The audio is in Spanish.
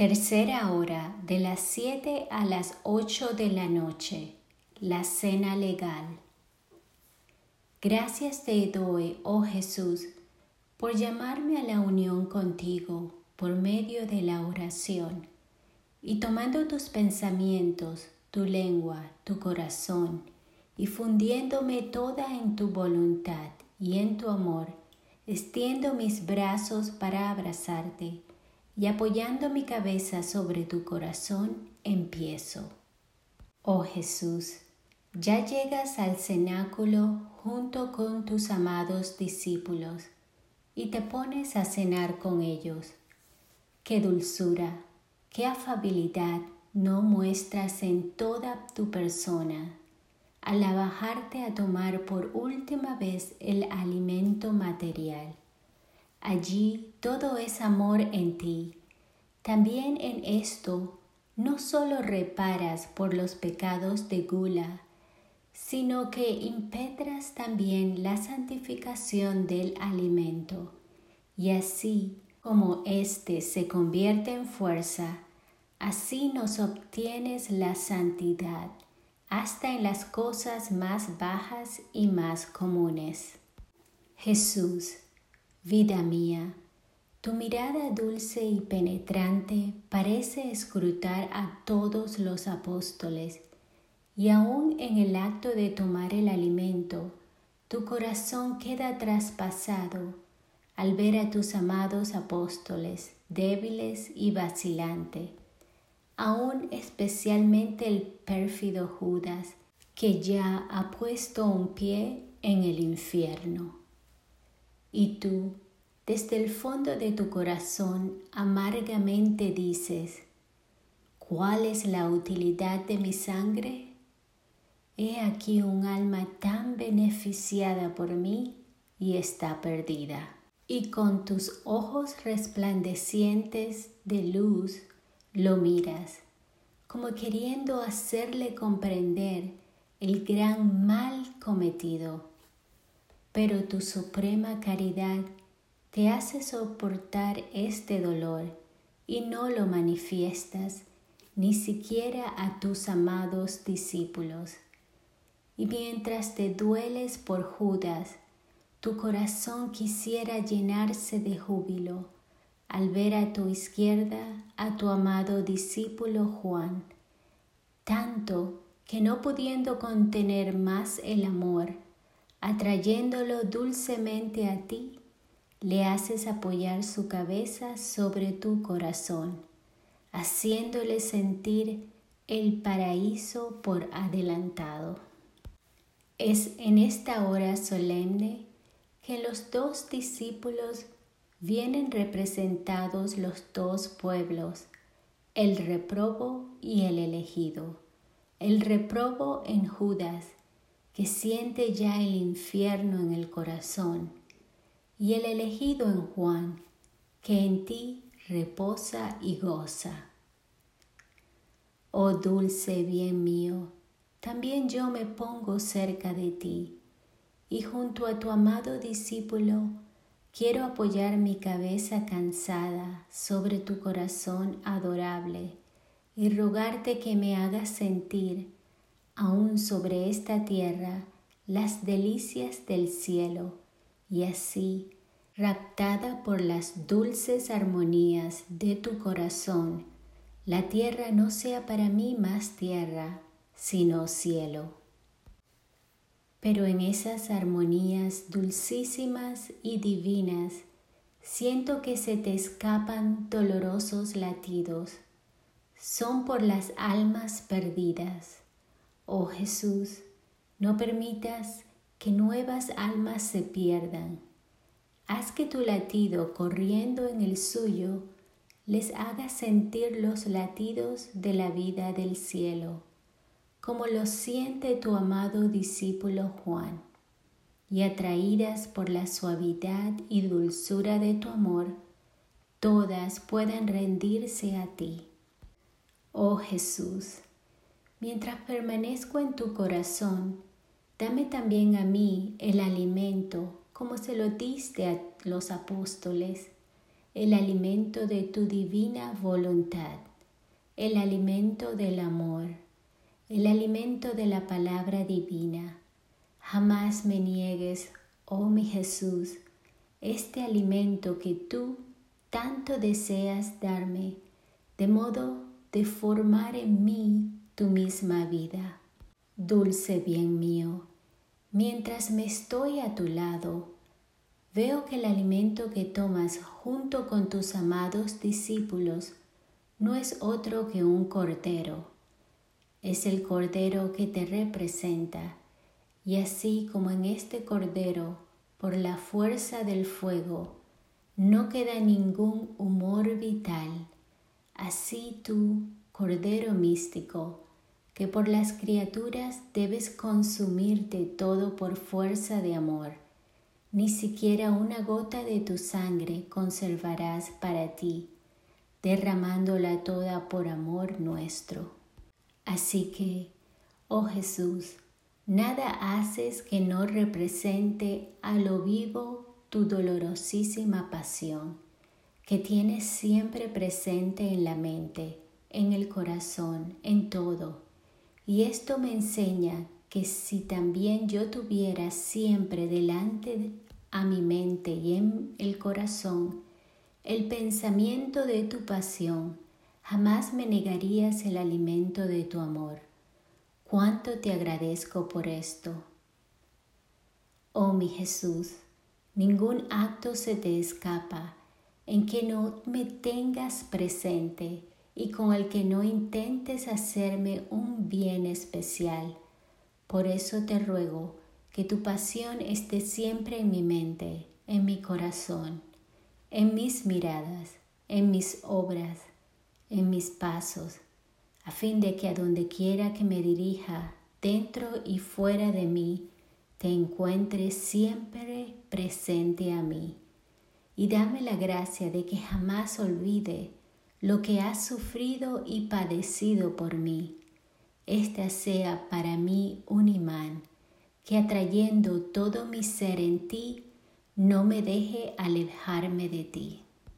Tercera hora de las siete a las ocho de la noche. La cena legal. Gracias te doy, oh Jesús, por llamarme a la unión contigo por medio de la oración y tomando tus pensamientos, tu lengua, tu corazón y fundiéndome toda en tu voluntad y en tu amor, extiendo mis brazos para abrazarte y apoyando mi cabeza sobre tu corazón, empiezo. Oh Jesús, ya llegas al cenáculo junto con tus amados discípulos y te pones a cenar con ellos. Qué dulzura, qué afabilidad no muestras en toda tu persona al bajarte a tomar por última vez el alimento material. Allí todo es amor en ti. También en esto no solo reparas por los pecados de gula, sino que impetras también la santificación del alimento, y así como éste se convierte en fuerza, así nos obtienes la santidad hasta en las cosas más bajas y más comunes. Jesús, Vida mía, tu mirada dulce y penetrante parece escrutar a todos los apóstoles, y aun en el acto de tomar el alimento, tu corazón queda traspasado al ver a tus amados apóstoles débiles y vacilantes, aun especialmente el pérfido Judas, que ya ha puesto un pie en el infierno. Y tú, desde el fondo de tu corazón, amargamente dices, ¿cuál es la utilidad de mi sangre? He aquí un alma tan beneficiada por mí y está perdida. Y con tus ojos resplandecientes de luz lo miras, como queriendo hacerle comprender el gran mal cometido pero tu suprema caridad te hace soportar este dolor y no lo manifiestas ni siquiera a tus amados discípulos. Y mientras te dueles por Judas, tu corazón quisiera llenarse de júbilo al ver a tu izquierda a tu amado discípulo Juan, tanto que no pudiendo contener más el amor, atrayéndolo dulcemente a ti, le haces apoyar su cabeza sobre tu corazón, haciéndole sentir el paraíso por adelantado. Es en esta hora solemne que los dos discípulos vienen representados los dos pueblos, el reprobo y el elegido. El reprobo en Judas, que siente ya el infierno en el corazón, y el elegido en Juan, que en ti reposa y goza. Oh dulce bien mío, también yo me pongo cerca de ti, y junto a tu amado discípulo quiero apoyar mi cabeza cansada sobre tu corazón adorable y rogarte que me hagas sentir aún sobre esta tierra las delicias del cielo y así, raptada por las dulces armonías de tu corazón, la tierra no sea para mí más tierra, sino cielo. Pero en esas armonías dulcísimas y divinas, siento que se te escapan dolorosos latidos, son por las almas perdidas Oh Jesús, no permitas que nuevas almas se pierdan. Haz que tu latido corriendo en el suyo les haga sentir los latidos de la vida del cielo, como los siente tu amado discípulo Juan, y atraídas por la suavidad y dulzura de tu amor, todas puedan rendirse a ti. Oh Jesús, Mientras permanezco en tu corazón, dame también a mí el alimento como se lo diste a los apóstoles, el alimento de tu divina voluntad, el alimento del amor, el alimento de la palabra divina. Jamás me niegues, oh mi Jesús, este alimento que tú tanto deseas darme, de modo de formar en mí tu misma vida. Dulce bien mío, mientras me estoy a tu lado, veo que el alimento que tomas junto con tus amados discípulos no es otro que un cordero. Es el cordero que te representa, y así como en este cordero, por la fuerza del fuego, no queda ningún humor vital, así tú, cordero místico, que por las criaturas debes consumirte todo por fuerza de amor, ni siquiera una gota de tu sangre conservarás para ti derramándola toda por amor nuestro. Así que, oh Jesús, nada haces que no represente a lo vivo tu dolorosísima pasión, que tienes siempre presente en la mente, en el corazón, en todo. Y esto me enseña que si también yo tuviera siempre delante a mi mente y en el corazón el pensamiento de tu pasión, jamás me negarías el alimento de tu amor. Cuánto te agradezco por esto. Oh mi Jesús, ningún acto se te escapa en que no me tengas presente y con el que no intentes hacerme un bien especial. Por eso te ruego que tu pasión esté siempre en mi mente, en mi corazón en mis miradas, en mis obras, en mis pasos, a fin de que a donde quiera que me dirija, dentro y fuera de mí, te encuentres siempre presente a mí. Y dame la gracia de que jamás olvide lo que has sufrido y padecido por mí. Esta sea para mí un imán que atrayendo todo mi ser en ti, no me deje alejarme de ti.